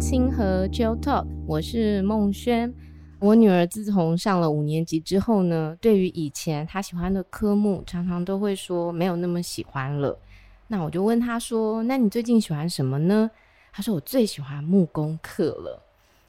清河 Jo Talk，我是孟轩。我女儿自从上了五年级之后呢，对于以前她喜欢的科目，常常都会说没有那么喜欢了。那我就问她说：“那你最近喜欢什么呢？”她说：“我最喜欢木工课了。”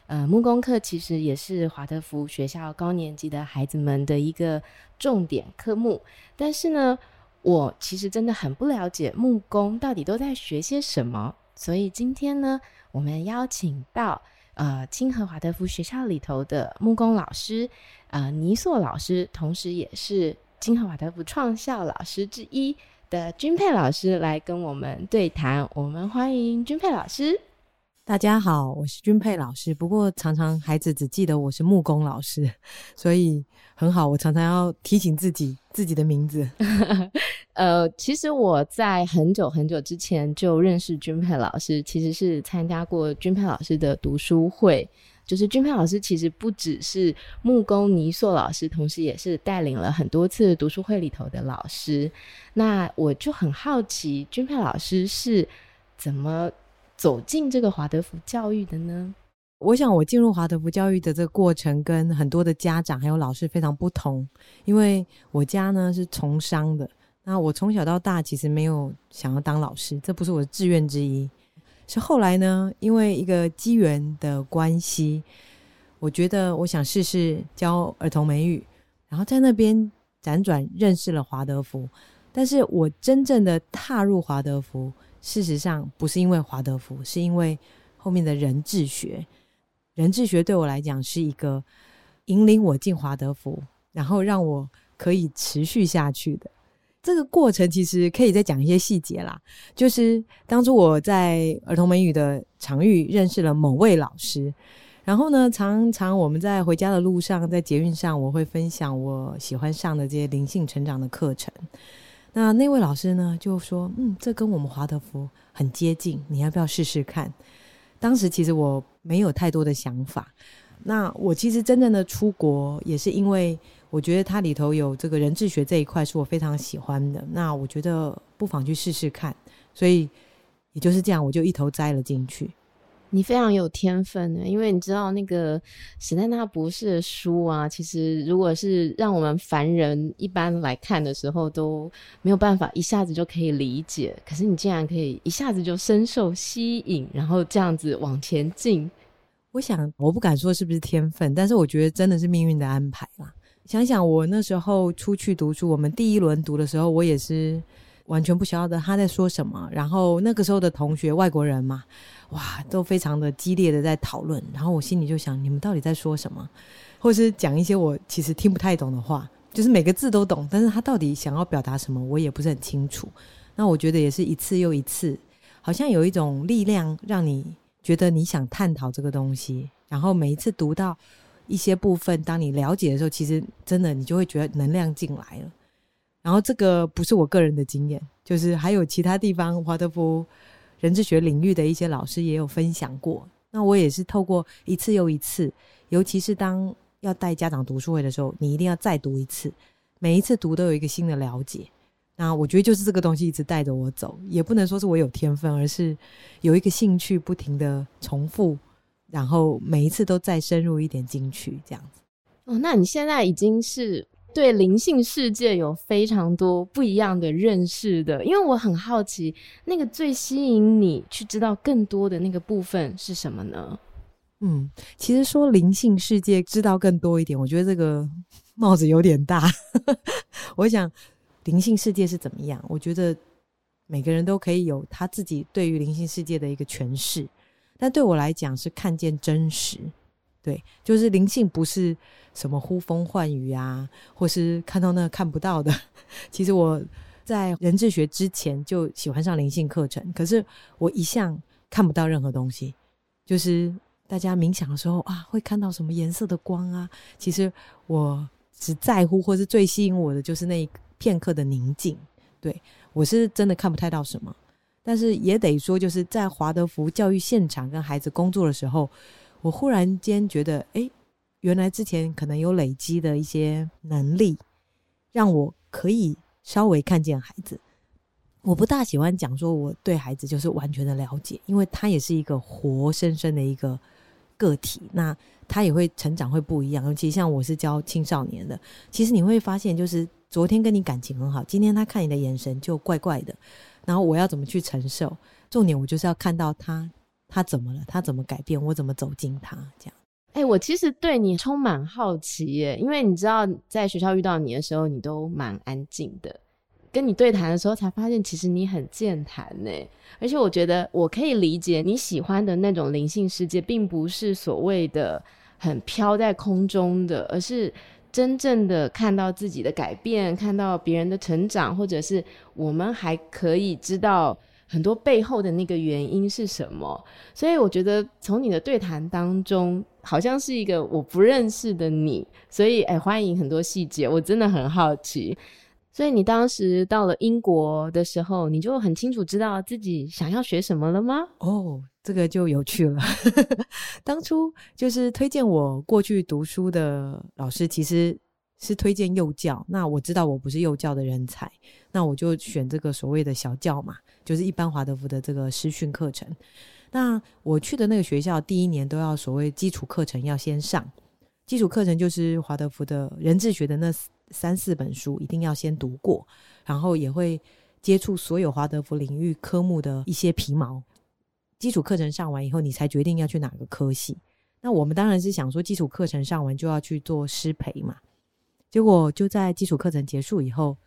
呃，木工课其实也是华德福学校高年级的孩子们的一个重点科目。但是呢，我其实真的很不了解木工到底都在学些什么。所以今天呢，我们邀请到呃清河华德福学校里头的木工老师，呃倪硕老师，同时也是清河华德福创校老师之一的君佩老师来跟我们对谈。我们欢迎君佩老师。大家好，我是君佩老师。不过常常孩子只记得我是木工老师，所以很好。我常常要提醒自己自己的名字。呃，其实我在很久很久之前就认识君佩老师，其实是参加过君佩老师的读书会。就是君佩老师其实不只是木工倪硕老师，同时也是带领了很多次读书会里头的老师。那我就很好奇，君佩老师是怎么走进这个华德福教育的呢？我想我进入华德福教育的这个过程跟很多的家长还有老师非常不同，因为我家呢是从商的，那我从小到大其实没有想要当老师，这不是我的志愿之一。是后来呢，因为一个机缘的关系，我觉得我想试试教儿童美语，然后在那边辗转认识了华德福，但是我真正的踏入华德福。事实上，不是因为华德福，是因为后面的人智学。人智学对我来讲是一个引领我进华德福，然后让我可以持续下去的这个过程。其实可以再讲一些细节啦，就是当初我在儿童美语的场域认识了某位老师，然后呢，常常我们在回家的路上，在捷运上，我会分享我喜欢上的这些灵性成长的课程。那那位老师呢，就说：“嗯，这跟我们华德福很接近，你要不要试试看？”当时其实我没有太多的想法。那我其实真正的出国，也是因为我觉得它里头有这个人智学这一块，是我非常喜欢的。那我觉得不妨去试试看，所以也就是这样，我就一头栽了进去。你非常有天分的，因为你知道那个史丹纳博士的书啊，其实如果是让我们凡人一般来看的时候，都没有办法一下子就可以理解。可是你竟然可以一下子就深受吸引，然后这样子往前进。我想，我不敢说是不是天分，但是我觉得真的是命运的安排啦。想想我那时候出去读书，我们第一轮读的时候，我也是。完全不晓得他在说什么，然后那个时候的同学外国人嘛，哇，都非常的激烈的在讨论，然后我心里就想，你们到底在说什么？或是讲一些我其实听不太懂的话，就是每个字都懂，但是他到底想要表达什么，我也不是很清楚。那我觉得也是一次又一次，好像有一种力量让你觉得你想探讨这个东西，然后每一次读到一些部分，当你了解的时候，其实真的你就会觉得能量进来了。然后这个不是我个人的经验，就是还有其他地方华德福人智学领域的一些老师也有分享过。那我也是透过一次又一次，尤其是当要带家长读书会的时候，你一定要再读一次，每一次读都有一个新的了解。那我觉得就是这个东西一直带着我走，也不能说是我有天分，而是有一个兴趣不停的重复，然后每一次都再深入一点进去，这样子。哦，那你现在已经是。对灵性世界有非常多不一样的认识的，因为我很好奇，那个最吸引你去知道更多的那个部分是什么呢？嗯，其实说灵性世界知道更多一点，我觉得这个 帽子有点大。我想灵性世界是怎么样？我觉得每个人都可以有他自己对于灵性世界的一个诠释，但对我来讲是看见真实。对，就是灵性不是什么呼风唤雨啊，或是看到那看不到的。其实我在人智学之前就喜欢上灵性课程，可是我一向看不到任何东西。就是大家冥想的时候啊，会看到什么颜色的光啊？其实我只在乎，或是最吸引我的，就是那一片刻的宁静。对，我是真的看不太到什么，但是也得说，就是在华德福教育现场跟孩子工作的时候。我忽然间觉得，哎，原来之前可能有累积的一些能力，让我可以稍微看见孩子。我不大喜欢讲说我对孩子就是完全的了解，因为他也是一个活生生的一个个体，那他也会成长会不一样。尤其像我是教青少年的，其实你会发现，就是昨天跟你感情很好，今天他看你的眼神就怪怪的，然后我要怎么去承受？重点我就是要看到他，他怎么了，他怎么改变，我怎么走进他这样。哎、我其实对你充满好奇耶，因为你知道，在学校遇到你的时候，你都蛮安静的。跟你对谈的时候，才发现其实你很健谈呢。而且我觉得我可以理解你喜欢的那种灵性世界，并不是所谓的很飘在空中的，而是真正的看到自己的改变，看到别人的成长，或者是我们还可以知道。很多背后的那个原因是什么？所以我觉得从你的对谈当中，好像是一个我不认识的你。所以，哎，欢迎很多细节，我真的很好奇。所以你当时到了英国的时候，你就很清楚知道自己想要学什么了吗？哦，这个就有趣了。当初就是推荐我过去读书的老师，其实。是推荐幼教，那我知道我不是幼教的人才，那我就选这个所谓的小教嘛，就是一般华德福的这个师训课程。那我去的那个学校，第一年都要所谓基础课程要先上，基础课程就是华德福的人智学的那三四本书一定要先读过，然后也会接触所有华德福领域科目的一些皮毛。基础课程上完以后，你才决定要去哪个科系。那我们当然是想说，基础课程上完就要去做师培嘛。结果就在基础课程结束以后，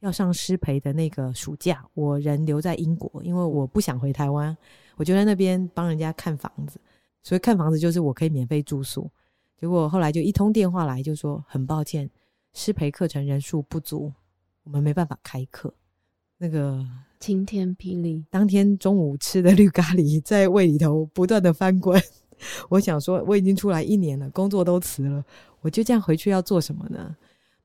要上师培的那个暑假，我人留在英国，因为我不想回台湾，我就在那边帮人家看房子。所以看房子就是我可以免费住宿。结果后来就一通电话来，就说很抱歉，师培课程人数不足，我们没办法开课。那个晴天霹雳，当天中午吃的绿咖喱在胃里头不断的翻滚。我想说，我已经出来一年了，工作都辞了，我就这样回去要做什么呢？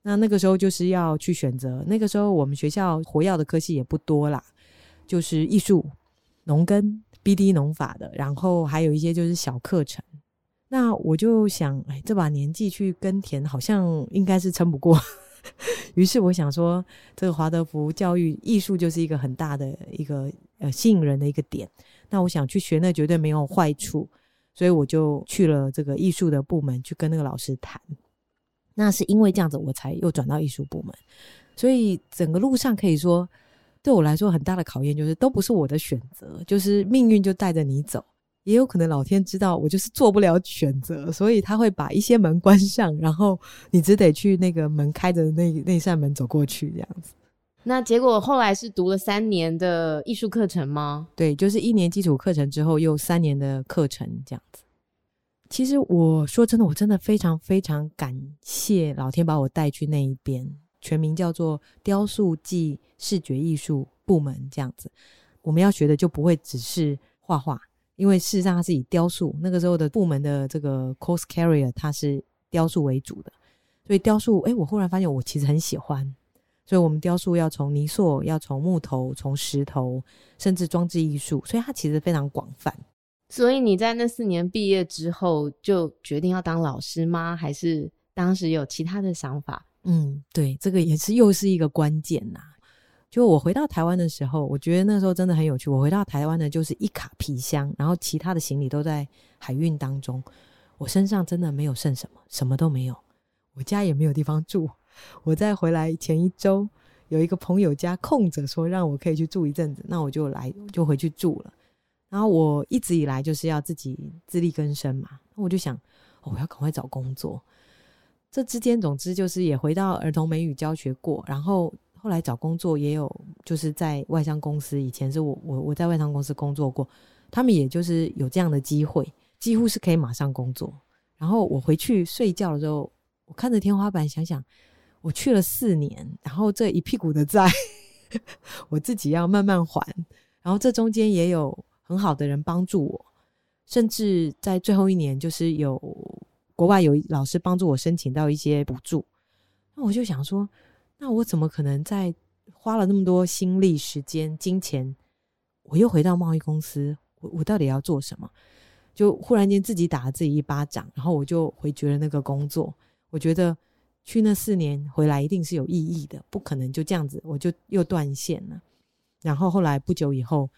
那那个时候就是要去选择。那个时候我们学校活跃的科系也不多啦，就是艺术、农耕、BD 农法的，然后还有一些就是小课程。那我就想，哎，这把年纪去耕田，好像应该是撑不过。于是我想说，这个华德福教育艺术就是一个很大的一个呃吸引人的一个点。那我想去学，那绝对没有坏处。所以我就去了这个艺术的部门去跟那个老师谈，那是因为这样子我才又转到艺术部门。所以整个路上可以说对我来说很大的考验就是都不是我的选择，就是命运就带着你走。也有可能老天知道我就是做不了选择，所以他会把一些门关上，然后你只得去那个门开着那那扇门走过去这样子。那结果后来是读了三年的艺术课程吗？对，就是一年基础课程之后又三年的课程这样子。其实我说真的，我真的非常非常感谢老天把我带去那一边，全名叫做雕塑暨视觉艺术部门这样子。我们要学的就不会只是画画，因为事实上它是以雕塑，那个时候的部门的这个 course carrier 它是雕塑为主的，所以雕塑，哎，我忽然发现我其实很喜欢。所以，我们雕塑要从泥塑，要从木头，从石头，甚至装置艺术，所以它其实非常广泛。所以你在那四年毕业之后，就决定要当老师吗？还是当时有其他的想法？嗯，对，这个也是又是一个关键呐。就我回到台湾的时候，我觉得那时候真的很有趣。我回到台湾呢，就是一卡皮箱，然后其他的行李都在海运当中，我身上真的没有剩什么，什么都没有，我家也没有地方住。我在回来前一周，有一个朋友家空着，说让我可以去住一阵子，那我就来，就回去住了。然后我一直以来就是要自己自力更生嘛，我就想，哦，我要赶快找工作。这之间，总之就是也回到儿童美语教学过，然后后来找工作也有，就是在外商公司，以前是我我我在外商公司工作过，他们也就是有这样的机会，几乎是可以马上工作。然后我回去睡觉的时候，我看着天花板，想想。我去了四年，然后这一屁股的债，我自己要慢慢还。然后这中间也有很好的人帮助我，甚至在最后一年，就是有国外有老师帮助我申请到一些补助。那我就想说，那我怎么可能在花了那么多心力、时间、金钱，我又回到贸易公司？我我到底要做什么？就忽然间自己打了自己一巴掌，然后我就回绝了那个工作。我觉得。去那四年回来一定是有意义的，不可能就这样子我就又断线了。然后后来不久以后，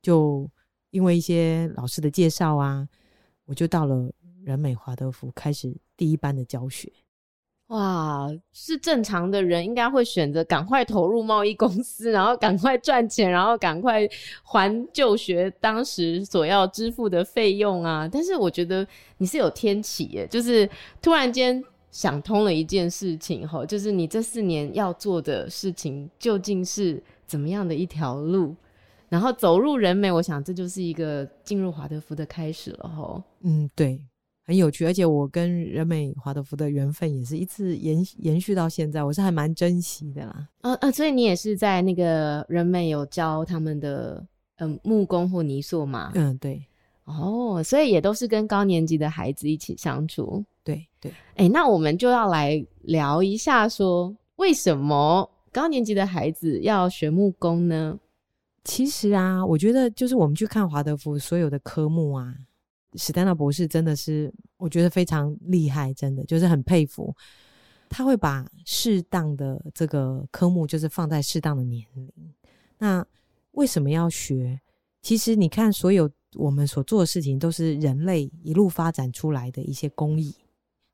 就因为一些老师的介绍啊，我就到了人美华德福开始第一班的教学。哇，是正常的人应该会选择赶快投入贸易公司，然后赶快赚钱，然后赶快还就学当时所要支付的费用啊。但是我觉得你是有天启耶，就是突然间想通了一件事情齁，就是你这四年要做的事情究竟是怎么样的一条路，然后走入人美，我想这就是一个进入华德福的开始了齁。嗯，对。很有趣，而且我跟人美华德福的缘分也是一直延延续到现在，我是还蛮珍惜的啦。啊啊，所以你也是在那个人美有教他们的嗯木工或泥塑吗？嗯，对。哦，所以也都是跟高年级的孩子一起相处。对对。哎、欸，那我们就要来聊一下，说为什么高年级的孩子要学木工呢？其实啊，我觉得就是我们去看华德福所有的科目啊。史丹纳博士真的是，我觉得非常厉害，真的就是很佩服。他会把适当的这个科目，就是放在适当的年龄。那为什么要学？其实你看，所有我们所做的事情，都是人类一路发展出来的一些工艺，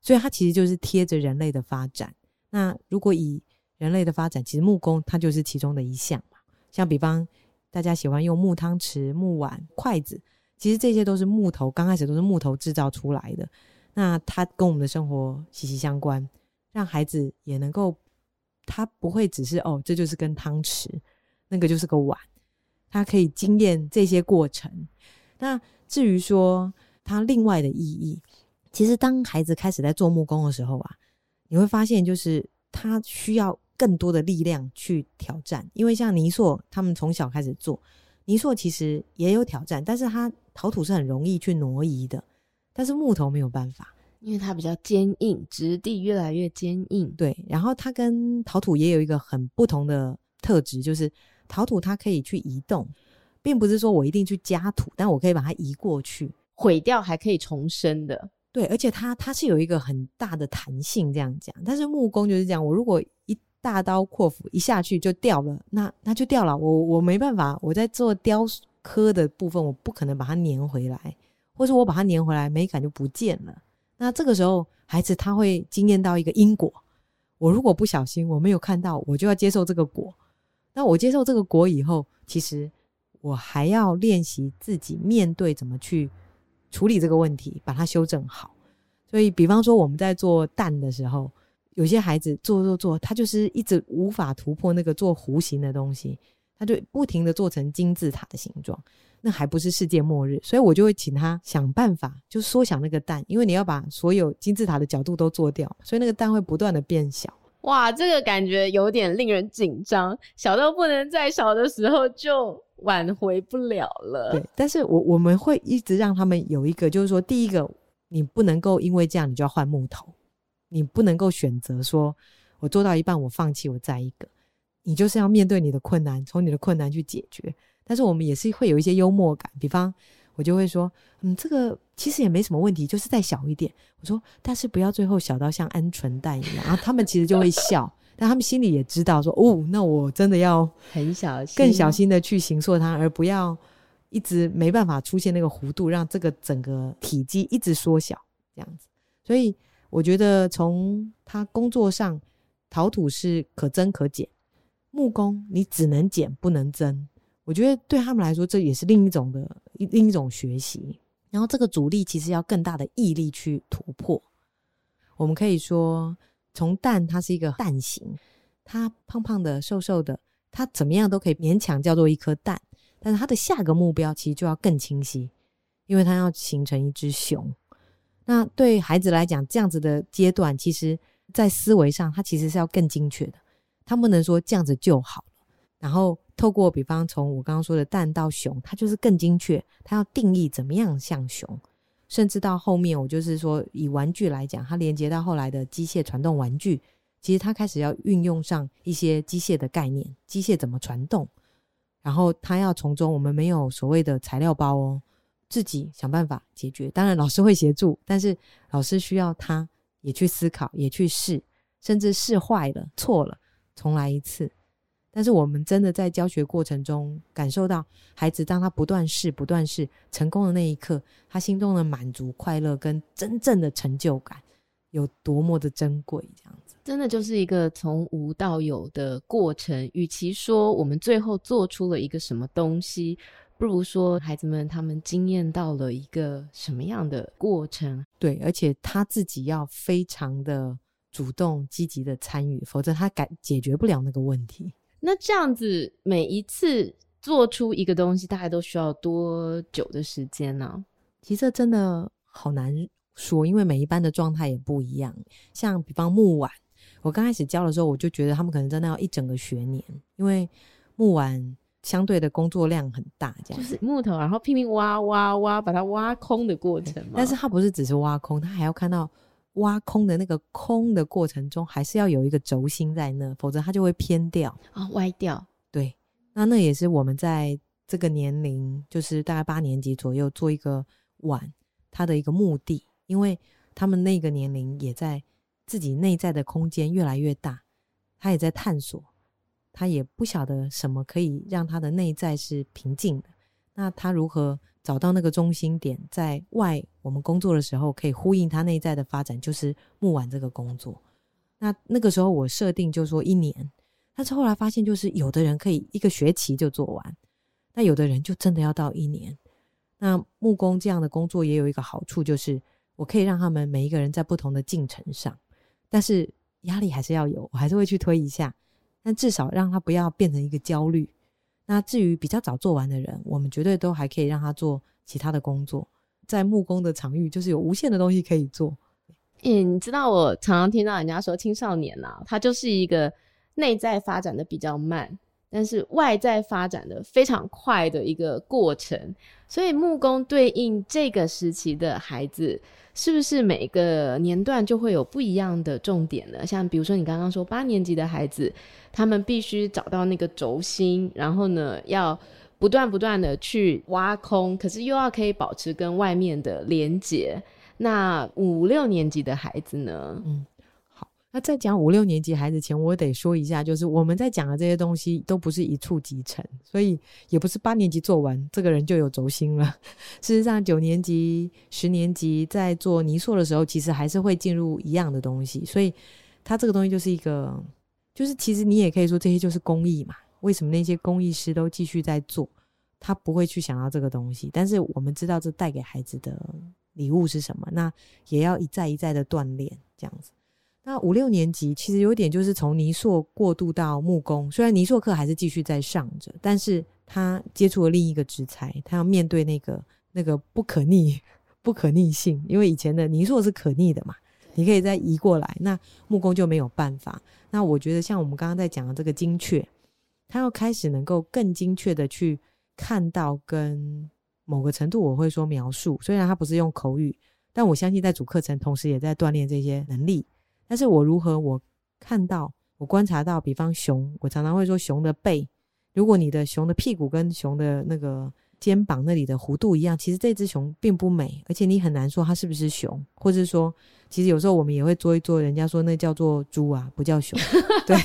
所以它其实就是贴着人类的发展。那如果以人类的发展，其实木工它就是其中的一项嘛。像比方大家喜欢用木汤匙、木碗、筷子。其实这些都是木头，刚开始都是木头制造出来的。那它跟我们的生活息息相关，让孩子也能够，他不会只是哦，这就是根汤匙，那个就是个碗，他可以经验这些过程。那至于说它另外的意义，其实当孩子开始在做木工的时候啊，你会发现就是他需要更多的力量去挑战，因为像泥塑，他们从小开始做。泥塑其实也有挑战，但是它陶土是很容易去挪移的，但是木头没有办法，因为它比较坚硬，质地越来越坚硬。对，然后它跟陶土也有一个很不同的特质，就是陶土它可以去移动，并不是说我一定去加土，但我可以把它移过去，毁掉还可以重生的。对，而且它它是有一个很大的弹性，这样讲。但是木工就是这样，我如果一大刀阔斧一下去就掉了，那那就掉了。我我没办法，我在做雕刻的部分，我不可能把它粘回来，或者我把它粘回来，美感就不见了。那这个时候，孩子他会经验到一个因果。我如果不小心，我没有看到，我就要接受这个果。那我接受这个果以后，其实我还要练习自己面对怎么去处理这个问题，把它修正好。所以，比方说我们在做蛋的时候。有些孩子做做做，他就是一直无法突破那个做弧形的东西，他就不停的做成金字塔的形状，那还不是世界末日。所以我就会请他想办法，就缩小那个蛋，因为你要把所有金字塔的角度都做掉，所以那个蛋会不断的变小。哇，这个感觉有点令人紧张，小到不能再小的时候就挽回不了了。对，但是我我们会一直让他们有一个，就是说，第一个，你不能够因为这样你就要换木头。你不能够选择说，我做到一半我放弃，我再一个。你就是要面对你的困难，从你的困难去解决。但是我们也是会有一些幽默感，比方我就会说，嗯，这个其实也没什么问题，就是再小一点。我说，但是不要最后小到像鹌鹑蛋一样。然后他们其实就会笑，但他们心里也知道说，哦，那我真的要很小心，更小心的去形塑它，而不要一直没办法出现那个弧度，让这个整个体积一直缩小这样子。所以。我觉得从他工作上，陶土是可增可减，木工你只能减不能增。我觉得对他们来说，这也是另一种的另一种学习。然后这个阻力其实要更大的毅力去突破。我们可以说，从蛋它是一个蛋形，它胖胖的、瘦瘦的，它怎么样都可以勉强叫做一颗蛋。但是它的下个目标其实就要更清晰，因为它要形成一只熊。那对孩子来讲，这样子的阶段，其实在思维上，他其实是要更精确的。他不能说这样子就好了。然后透过，比方从我刚刚说的蛋到熊，它就是更精确。它要定义怎么样像熊，甚至到后面，我就是说以玩具来讲，它连接到后来的机械传动玩具，其实它开始要运用上一些机械的概念，机械怎么传动，然后他要从中，我们没有所谓的材料包哦。自己想办法解决，当然老师会协助，但是老师需要他也去思考，也去试，甚至试坏了、错了，重来一次。但是我们真的在教学过程中感受到，孩子当他不断试、不断试成功的那一刻，他心中的满足、快乐跟真正的成就感有多么的珍贵，这样子。真的就是一个从无到有的过程。与其说我们最后做出了一个什么东西，不如说孩子们他们经验到了一个什么样的过程。对，而且他自己要非常的主动、积极的参与，否则他改解决不了那个问题。那这样子，每一次做出一个东西，大概都需要多久的时间呢？其实真的好难说，因为每一班的状态也不一样。像比方木碗。我刚开始教的时候，我就觉得他们可能真的要一整个学年，因为木碗相对的工作量很大，这样就是木头，然后拼命挖挖挖，把它挖空的过程嘛。但是它不是只是挖空，它还要看到挖空的那个空的过程中，还是要有一个轴心在那，否则它就会偏掉啊、哦，歪掉。对，那那也是我们在这个年龄，就是大概八年级左右做一个碗，它的一个目的，因为他们那个年龄也在。自己内在的空间越来越大，他也在探索，他也不晓得什么可以让他的内在是平静的。那他如何找到那个中心点，在外我们工作的时候可以呼应他内在的发展，就是木碗这个工作。那那个时候我设定就说一年，但是后来发现就是有的人可以一个学期就做完，那有的人就真的要到一年。那木工这样的工作也有一个好处，就是我可以让他们每一个人在不同的进程上。但是压力还是要有，我还是会去推一下，但至少让他不要变成一个焦虑。那至于比较早做完的人，我们绝对都还可以让他做其他的工作。在木工的场域，就是有无限的东西可以做。嗯，你知道我常常听到人家说，青少年啊，他就是一个内在发展的比较慢，但是外在发展的非常快的一个过程。所以木工对应这个时期的孩子。是不是每个年段就会有不一样的重点呢？像比如说你刚刚说八年级的孩子，他们必须找到那个轴心，然后呢，要不断不断的去挖空，可是又要可以保持跟外面的连接。那五六年级的孩子呢？嗯。那在讲五六年级孩子前，我得说一下，就是我们在讲的这些东西都不是一触即成，所以也不是八年级做完这个人就有轴心了。事实上，九年级、十年级在做泥塑的时候，其实还是会进入一样的东西。所以，它这个东西就是一个，就是其实你也可以说这些就是工艺嘛。为什么那些工艺师都继续在做？他不会去想到这个东西，但是我们知道这带给孩子的礼物是什么，那也要一再一再的锻炼，这样子。那五六年级其实有点就是从泥塑过渡到木工，虽然泥塑课还是继续在上着，但是他接触了另一个职才，他要面对那个那个不可逆、不可逆性，因为以前的泥塑是可逆的嘛，你可以再移过来，那木工就没有办法。那我觉得像我们刚刚在讲的这个精确，他要开始能够更精确的去看到跟某个程度，我会说描述，虽然他不是用口语，但我相信在主课程同时也在锻炼这些能力。但是我如何我看到我观察到，比方熊，我常常会说熊的背，如果你的熊的屁股跟熊的那个肩膀那里的弧度一样，其实这只熊并不美，而且你很难说它是不是熊，或者说，其实有时候我们也会做一做，人家说那叫做猪啊，不叫熊。对，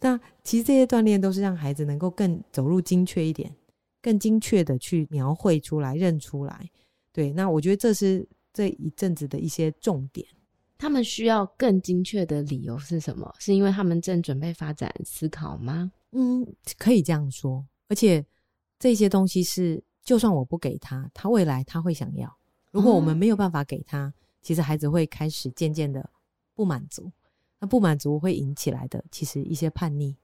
那其实这些锻炼都是让孩子能够更走入精确一点，更精确的去描绘出来、认出来。对，那我觉得这是这一阵子的一些重点。他们需要更精确的理由是什么？是因为他们正准备发展思考吗？嗯，可以这样说。而且这些东西是，就算我不给他，他未来他会想要。如果我们没有办法给他，哦、其实孩子会开始渐渐的不满足。那不满足会引起来的，其实一些叛逆。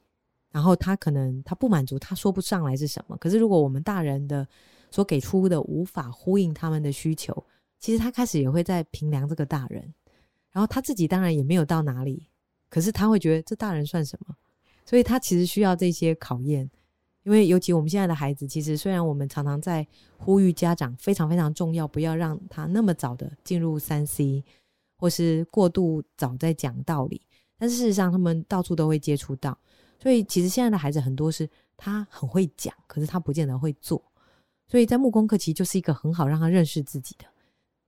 然后他可能他不满足，他说不上来是什么。可是如果我们大人的所给出的无法呼应他们的需求，其实他开始也会在评量这个大人。然后他自己当然也没有到哪里，可是他会觉得这大人算什么？所以他其实需要这些考验，因为尤其我们现在的孩子，其实虽然我们常常在呼吁家长非常非常重要，不要让他那么早的进入三 C，或是过度早在讲道理，但事实上他们到处都会接触到，所以其实现在的孩子很多是他很会讲，可是他不见得会做，所以在木工课其实就是一个很好让他认识自己的，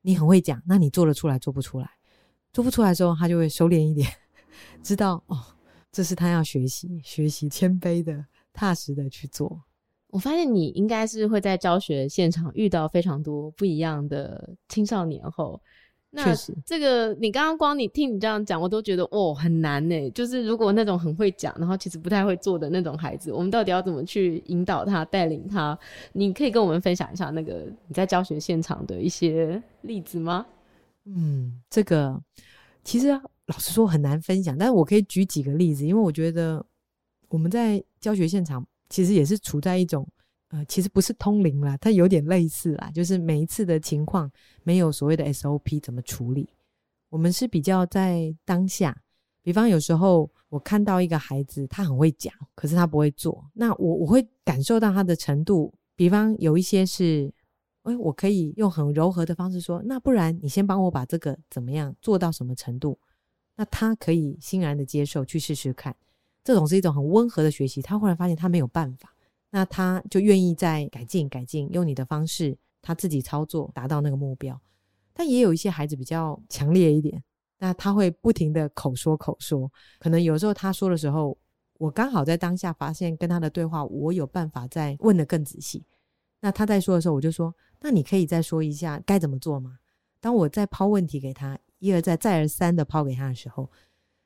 你很会讲，那你做得出来做不出来？做不出来的时候，他就会收敛一点，知道哦，这是他要学习、学习谦卑的、踏实的去做。我发现你应该是会在教学现场遇到非常多不一样的青少年后。那这个你刚刚光你听你这样讲，我都觉得哦很难呢。就是如果那种很会讲，然后其实不太会做的那种孩子，我们到底要怎么去引导他、带领他？你可以跟我们分享一下那个你在教学现场的一些例子吗？嗯，这个其实老实说很难分享，但是我可以举几个例子，因为我觉得我们在教学现场其实也是处在一种。呃，其实不是通灵啦，它有点类似啦，就是每一次的情况没有所谓的 SOP 怎么处理，我们是比较在当下。比方有时候我看到一个孩子，他很会讲，可是他不会做，那我我会感受到他的程度。比方有一些是，我可以用很柔和的方式说，那不然你先帮我把这个怎么样做到什么程度，那他可以欣然的接受去试试看。这种是一种很温和的学习，他忽然发现他没有办法。那他就愿意再改进改进，用你的方式，他自己操作达到那个目标。但也有一些孩子比较强烈一点，那他会不停的口说口说，可能有时候他说的时候，我刚好在当下发现跟他的对话，我有办法再问得更仔细。那他在说的时候，我就说：“那你可以再说一下该怎么做吗？”当我再抛问题给他，一而再再而三的抛给他的时候，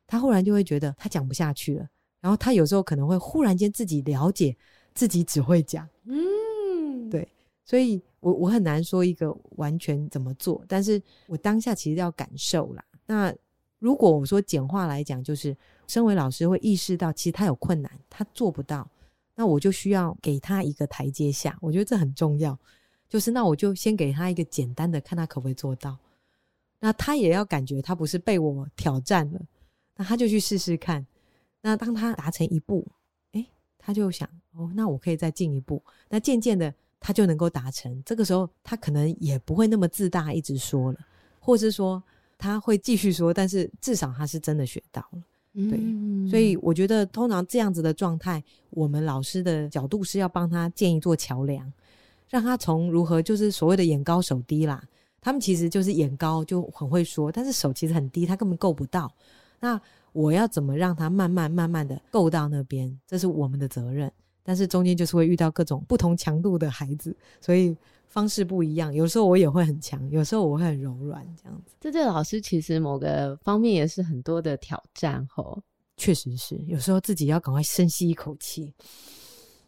他忽然就会觉得他讲不下去了。然后他有时候可能会忽然间自己了解。自己只会讲，嗯，对，所以我我很难说一个完全怎么做，但是我当下其实要感受啦。那如果我说简化来讲，就是身为老师会意识到，其实他有困难，他做不到，那我就需要给他一个台阶下。我觉得这很重要，就是那我就先给他一个简单的，看他可不可以做到。那他也要感觉他不是被我挑战了，那他就去试试看。那当他达成一步。他就想哦，那我可以再进一步。那渐渐的，他就能够达成。这个时候，他可能也不会那么自大，一直说了，或是说他会继续说，但是至少他是真的学到了。对，嗯、所以我觉得通常这样子的状态，我们老师的角度是要帮他建一座桥梁，让他从如何就是所谓的眼高手低啦。他们其实就是眼高就很会说，但是手其实很低，他根本够不到。那我要怎么让他慢慢慢慢的够到那边？这是我们的责任。但是中间就是会遇到各种不同强度的孩子，所以方式不一样。有时候我也会很强，有时候我会很柔软，这样子。这对老师其实某个方面也是很多的挑战吼。确实是，有时候自己要赶快深吸一口气。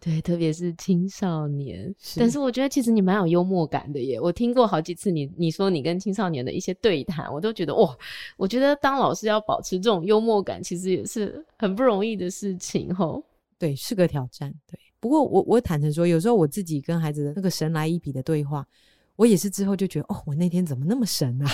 对，特别是青少年，是，但是我觉得其实你蛮有幽默感的耶。我听过好几次你你说你跟青少年的一些对谈，我都觉得哇，我觉得当老师要保持这种幽默感，其实也是很不容易的事情吼。对，是个挑战。对，不过我我坦诚说，有时候我自己跟孩子的那个神来一笔的对话，我也是之后就觉得哦，我那天怎么那么神啊？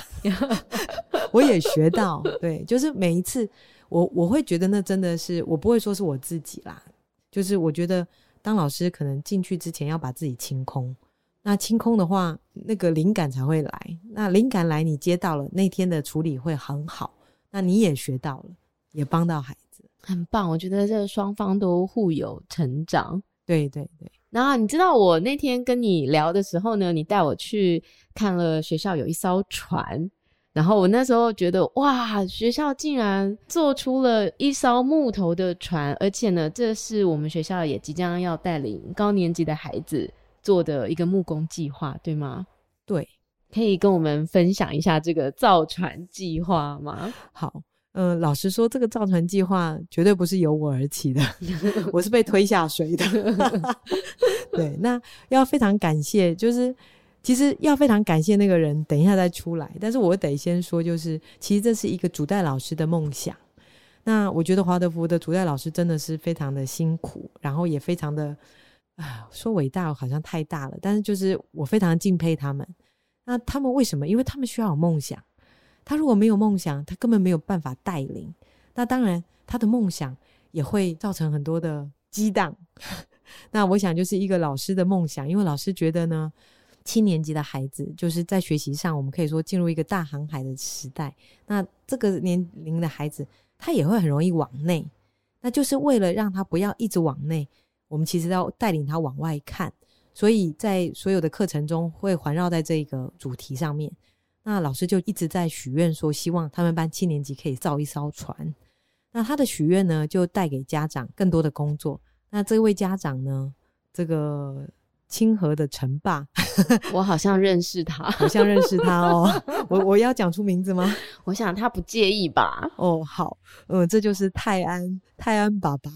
我也学到，对，就是每一次我我会觉得那真的是我不会说是我自己啦，就是我觉得。当老师可能进去之前要把自己清空，那清空的话，那个灵感才会来。那灵感来，你接到了，那天的处理会很好。那你也学到了，也帮到孩子，很棒。我觉得这双方都互有成长。对对对。然后你知道我那天跟你聊的时候呢，你带我去看了学校有一艘船。然后我那时候觉得，哇，学校竟然做出了一艘木头的船，而且呢，这是我们学校也即将要带领高年级的孩子做的一个木工计划，对吗？对，可以跟我们分享一下这个造船计划吗？好，嗯、呃，老实说，这个造船计划绝对不是由我而起的，我是被推下水的。对，那要非常感谢，就是。其实要非常感谢那个人，等一下再出来。但是我得先说，就是其实这是一个主代老师的梦想。那我觉得华德福的主代老师真的是非常的辛苦，然后也非常的啊，说伟大好像太大了。但是就是我非常敬佩他们。那他们为什么？因为他们需要有梦想。他如果没有梦想，他根本没有办法带领。那当然，他的梦想也会造成很多的激荡。那我想就是一个老师的梦想，因为老师觉得呢。七年级的孩子，就是在学习上，我们可以说进入一个大航海的时代。那这个年龄的孩子，他也会很容易往内。那就是为了让他不要一直往内，我们其实要带领他往外看。所以在所有的课程中，会环绕在这个主题上面。那老师就一直在许愿说，希望他们班七年级可以造一艘船。那他的许愿呢，就带给家长更多的工作。那这位家长呢，这个清河的陈爸，我好像认识他，好像认识他哦。我我要讲出名字吗？我想他不介意吧。哦，好，嗯，这就是泰安泰安爸爸。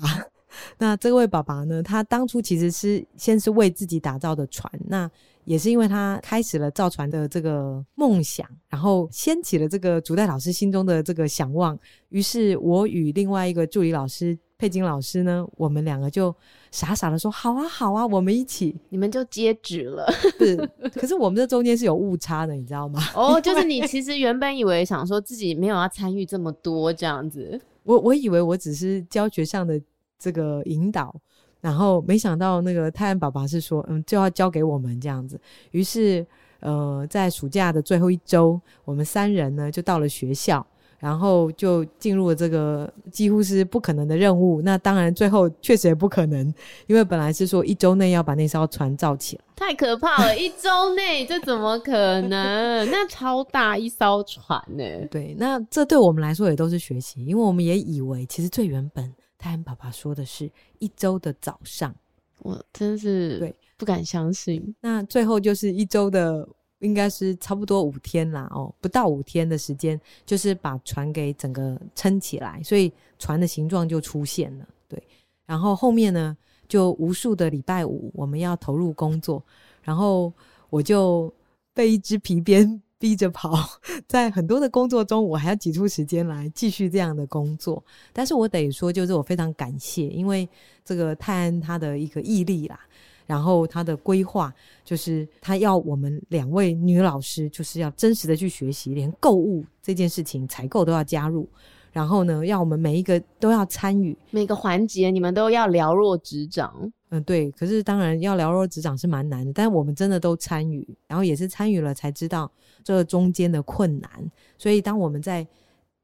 那这位爸爸呢，他当初其实是先是为自己打造的船，那也是因为他开始了造船的这个梦想，然后掀起了这个主代老师心中的这个想望。于是我与另外一个助理老师佩金老师呢，我们两个就傻傻的说：“好啊，好啊，我们一起。”你们就接旨了。是，可是我们这中间是有误差的，你知道吗？哦，就是你其实原本以为想说自己没有要参与这么多这样子，我我以为我只是教学上的。这个引导，然后没想到那个泰安爸爸是说，嗯，就要交给我们这样子。于是，呃，在暑假的最后一周，我们三人呢就到了学校，然后就进入了这个几乎是不可能的任务。那当然，最后确实也不可能，因为本来是说一周内要把那艘船造起来，太可怕了！一周内这怎么可能？那超大一艘船呢？对，那这对我们来说也都是学习，因为我们也以为其实最原本。泰安爸爸说的是一周的早上，我真是对不敢相信。那最后就是一周的，应该是差不多五天啦，哦，不到五天的时间，就是把船给整个撑起来，所以船的形状就出现了。对，然后后面呢，就无数的礼拜五，我们要投入工作，然后我就被一只皮鞭。逼着跑，在很多的工作中，我还要挤出时间来继续这样的工作。但是我得说，就是我非常感谢，因为这个泰安他的一个毅力啦，然后他的规划，就是他要我们两位女老师，就是要真实的去学习，连购物这件事情采购都要加入。然后呢，要我们每一个都要参与每个环节，你们都要了若指掌。嗯，对。可是当然要了若指掌是蛮难的，但是我们真的都参与，然后也是参与了才知道这中间的困难。所以当我们在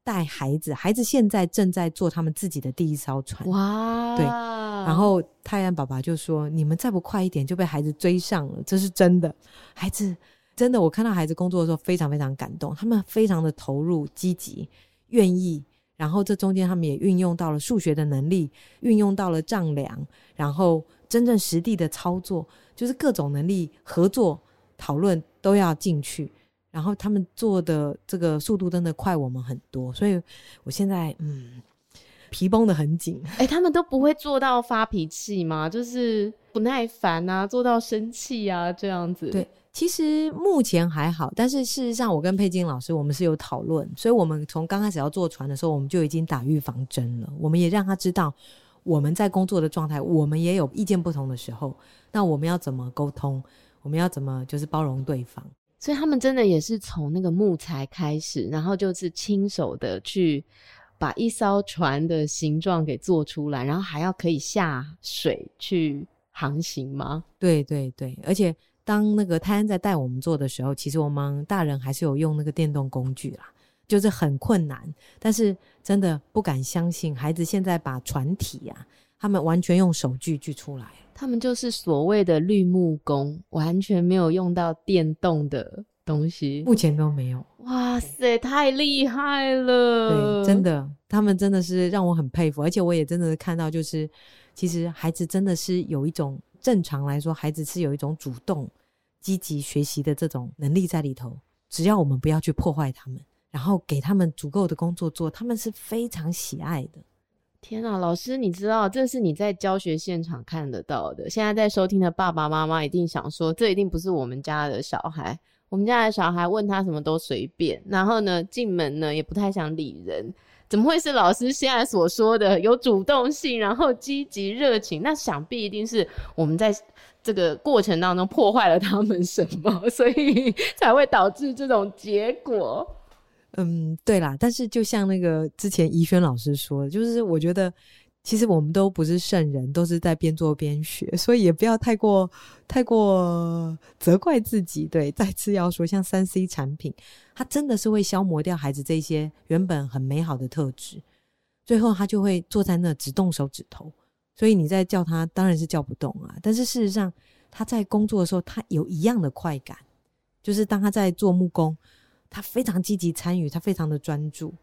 带孩子，孩子现在正在做他们自己的第一艘船。哇，对。然后泰安爸爸就说：“你们再不快一点，就被孩子追上了。”这是真的，孩子真的，我看到孩子工作的时候非常非常感动，他们非常的投入、积极、愿意。然后这中间他们也运用到了数学的能力，运用到了丈量，然后真正实地的操作，就是各种能力合作讨论都要进去。然后他们做的这个速度真的快我们很多，所以我现在嗯皮绷得很紧。哎，他们都不会做到发脾气吗？就是不耐烦啊，做到生气啊这样子。对。其实目前还好，但是事实上，我跟佩金老师我们是有讨论，所以我们从刚开始要坐船的时候，我们就已经打预防针了。我们也让他知道我们在工作的状态，我们也有意见不同的时候，那我们要怎么沟通？我们要怎么就是包容对方？所以他们真的也是从那个木材开始，然后就是亲手的去把一艘船的形状给做出来，然后还要可以下水去航行吗？对对对，而且。当那个泰安在带我们做的时候，其实我们大人还是有用那个电动工具啦，就是很困难。但是真的不敢相信，孩子现在把船体啊，他们完全用手锯锯出来。他们就是所谓的绿木工，完全没有用到电动的东西，目前都没有。哇塞，太厉害了！对，真的，他们真的是让我很佩服，而且我也真的看到，就是其实孩子真的是有一种。正常来说，孩子是有一种主动、积极学习的这种能力在里头。只要我们不要去破坏他们，然后给他们足够的工作做，他们是非常喜爱的。天啊，老师，你知道这是你在教学现场看得到的。现在在收听的爸爸妈妈一定想说，这一定不是我们家的小孩。我们家的小孩问他什么都随便，然后呢，进门呢也不太想理人。怎么会是老师现在所说的有主动性，然后积极热情？那想必一定是我们在这个过程当中破坏了他们什么，所以才会导致这种结果。嗯，对啦。但是就像那个之前怡轩老师说的，就是我觉得。其实我们都不是圣人，都是在边做边学，所以也不要太过太过责怪自己。对，再次要说，像三 C 产品，它真的是会消磨掉孩子这些原本很美好的特质，最后他就会坐在那只动手指头。所以你在叫他，当然是叫不动啊。但是事实上，他在工作的时候，他有一样的快感，就是当他在做木工，他非常积极参与，他非常的专注。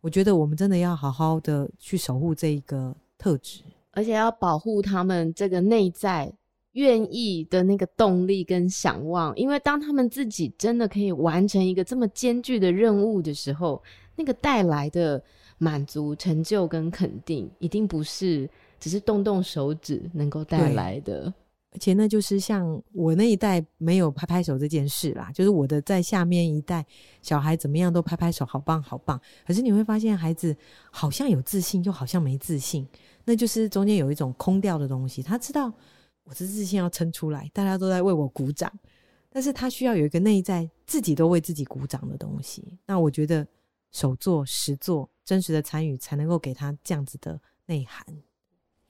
我觉得我们真的要好好的去守护这一个特质，而且要保护他们这个内在愿意的那个动力跟想望，因为当他们自己真的可以完成一个这么艰巨的任务的时候，那个带来的满足、成就跟肯定，一定不是只是动动手指能够带来的。而且那就是像我那一代没有拍拍手这件事啦，就是我的在下面一代小孩怎么样都拍拍手，好棒好棒。可是你会发现孩子好像有自信，又好像没自信，那就是中间有一种空掉的东西。他知道我的自信要撑出来，大家都在为我鼓掌，但是他需要有一个内在自己都为自己鼓掌的东西。那我觉得手作、实作、真实的参与，才能够给他这样子的内涵。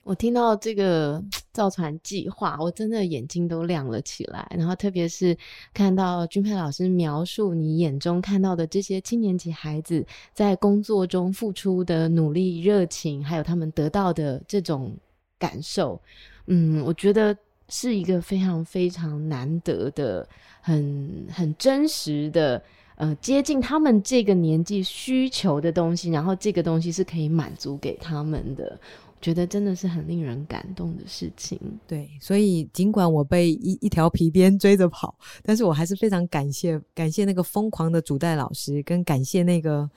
我听到这个造船计划，我真的眼睛都亮了起来。然后，特别是看到君佩老师描述你眼中看到的这些七年级孩子在工作中付出的努力、热情，还有他们得到的这种感受，嗯，我觉得是一个非常非常难得的、很很真实的，呃，接近他们这个年纪需求的东西。然后，这个东西是可以满足给他们的。觉得真的是很令人感动的事情。对，所以尽管我被一一条皮鞭追着跑，但是我还是非常感谢感谢那个疯狂的主带老师，跟感谢那个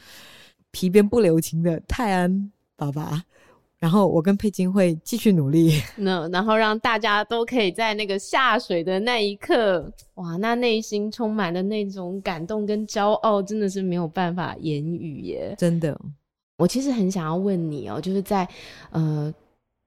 皮鞭不留情的泰安爸爸。然后我跟佩金会继续努力，那然后让大家都可以在那个下水的那一刻，哇，那内心充满了那种感动跟骄傲，真的是没有办法言语耶，真的。我其实很想要问你哦，就是在呃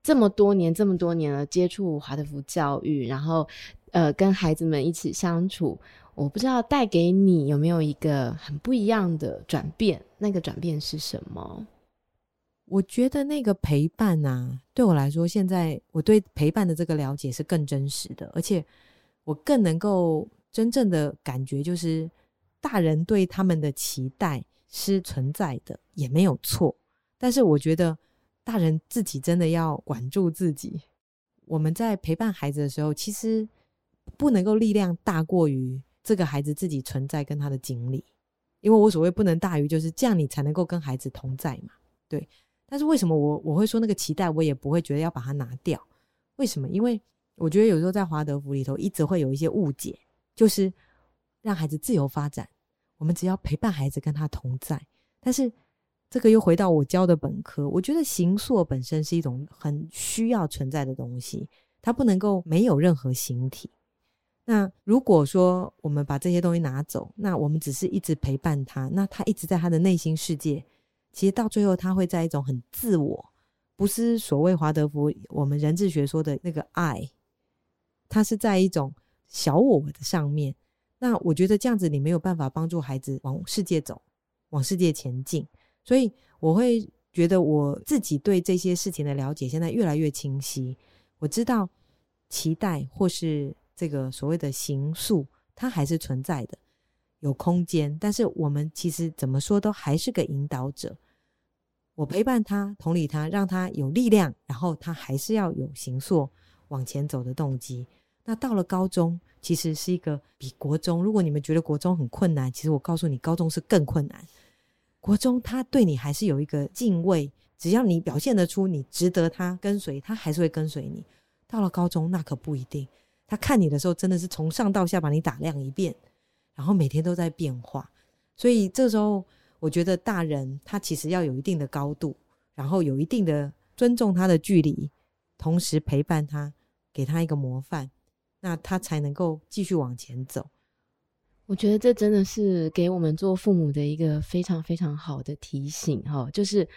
这么多年这么多年了接触华德福教育，然后呃跟孩子们一起相处，我不知道带给你有没有一个很不一样的转变？那个转变是什么？我觉得那个陪伴啊，对我来说，现在我对陪伴的这个了解是更真实的，而且我更能够真正的感觉，就是大人对他们的期待。是存在的，也没有错。但是我觉得大人自己真的要管住自己。我们在陪伴孩子的时候，其实不能够力量大过于这个孩子自己存在跟他的经历。因为我所谓不能大于，就是这样你才能够跟孩子同在嘛。对。但是为什么我我会说那个期待，我也不会觉得要把它拿掉？为什么？因为我觉得有时候在华德福里头，一直会有一些误解，就是让孩子自由发展。我们只要陪伴孩子，跟他同在。但是这个又回到我教的本科，我觉得形塑本身是一种很需要存在的东西，它不能够没有任何形体。那如果说我们把这些东西拿走，那我们只是一直陪伴他，那他一直在他的内心世界，其实到最后他会在一种很自我，不是所谓华德福我们人智学说的那个爱，他是在一种小我的上面。那我觉得这样子你没有办法帮助孩子往世界走，往世界前进。所以我会觉得我自己对这些事情的了解现在越来越清晰。我知道期待或是这个所谓的形塑，它还是存在的，有空间。但是我们其实怎么说都还是个引导者。我陪伴他，同理他，让他有力量，然后他还是要有形塑往前走的动机。那到了高中。其实是一个比国中，如果你们觉得国中很困难，其实我告诉你，高中是更困难。国中他对你还是有一个敬畏，只要你表现得出你值得他跟随，他还是会跟随你。到了高中那可不一定，他看你的时候真的是从上到下把你打量一遍，然后每天都在变化。所以这时候我觉得大人他其实要有一定的高度，然后有一定的尊重他的距离，同时陪伴他，给他一个模范。那他才能够继续往前走。我觉得这真的是给我们做父母的一个非常非常好的提醒哈，就是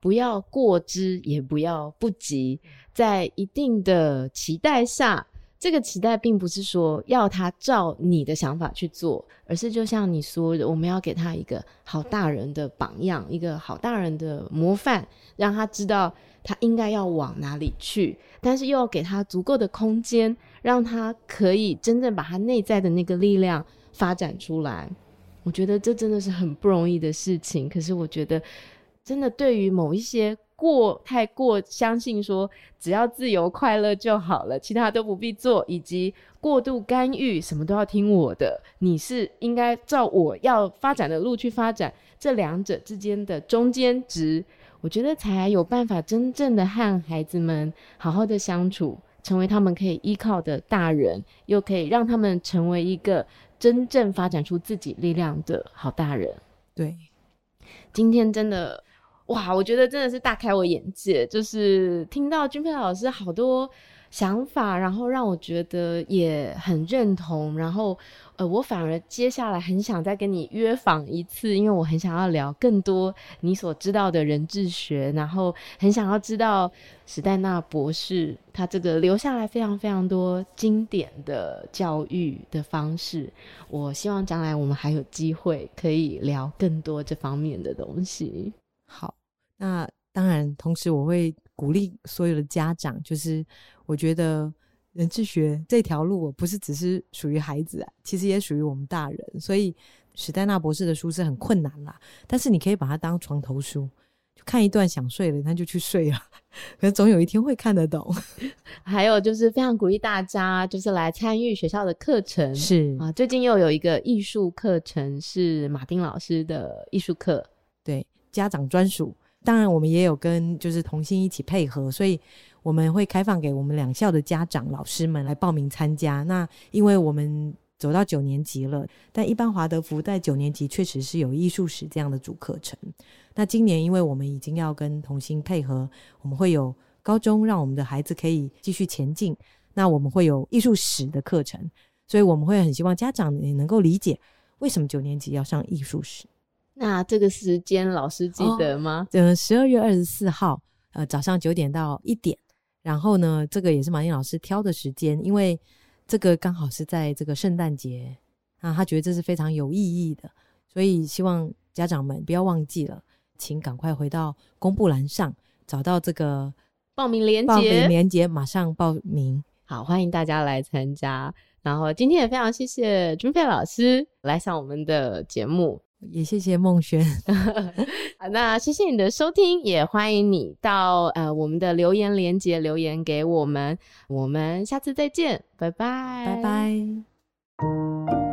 不要过之，也不要不及，在一定的期待下，这个期待并不是说要他照你的想法去做，而是就像你说的，我们要给他一个好大人的榜样，一个好大人的模范，让他知道他应该要往哪里去，但是又要给他足够的空间。让他可以真正把他内在的那个力量发展出来，我觉得这真的是很不容易的事情。可是我觉得，真的对于某一些过太过相信说只要自由快乐就好了，其他都不必做，以及过度干预，什么都要听我的，你是应该照我要发展的路去发展，这两者之间的中间值，我觉得才有办法真正的和孩子们好好的相处，成为他们可以依靠的大人，又可以让他们成为一个真正发展出自己力量的好大人。对，今天真的。哇，我觉得真的是大开我眼界，就是听到君佩老师好多想法，然后让我觉得也很认同，然后呃，我反而接下来很想再跟你约访一次，因为我很想要聊更多你所知道的人智学，然后很想要知道史黛纳博士他这个留下来非常非常多经典的教育的方式，我希望将来我们还有机会可以聊更多这方面的东西。好，那当然，同时我会鼓励所有的家长，就是我觉得人智学这条路，我不是只是属于孩子啊，其实也属于我们大人。所以史黛纳博士的书是很困难啦，但是你可以把它当床头书，就看一段想睡了，那就去睡了，可是总有一天会看得懂。还有就是非常鼓励大家，就是来参与学校的课程，是啊，最近又有一个艺术课程是马丁老师的艺术课，对。家长专属，当然我们也有跟就是同心一起配合，所以我们会开放给我们两校的家长老师们来报名参加。那因为我们走到九年级了，但一般华德福在九年级确实是有艺术史这样的主课程。那今年因为我们已经要跟同心配合，我们会有高中让我们的孩子可以继续前进。那我们会有艺术史的课程，所以我们会很希望家长也能够理解为什么九年级要上艺术史。那这个时间老师记得吗？呃、哦，十二月二十四号，呃，早上九点到一点。然后呢，这个也是马丁老师挑的时间，因为这个刚好是在这个圣诞节啊，他觉得这是非常有意义的，所以希望家长们不要忘记了，请赶快回到公布栏上找到这个报名链接，报名链接马上报名。好，欢迎大家来参加。然后今天也非常谢谢君佩老师来上我们的节目。也谢谢孟轩，好，那谢谢你的收听，也欢迎你到呃我们的留言连接留言给我们，我们下次再见，拜拜，拜拜。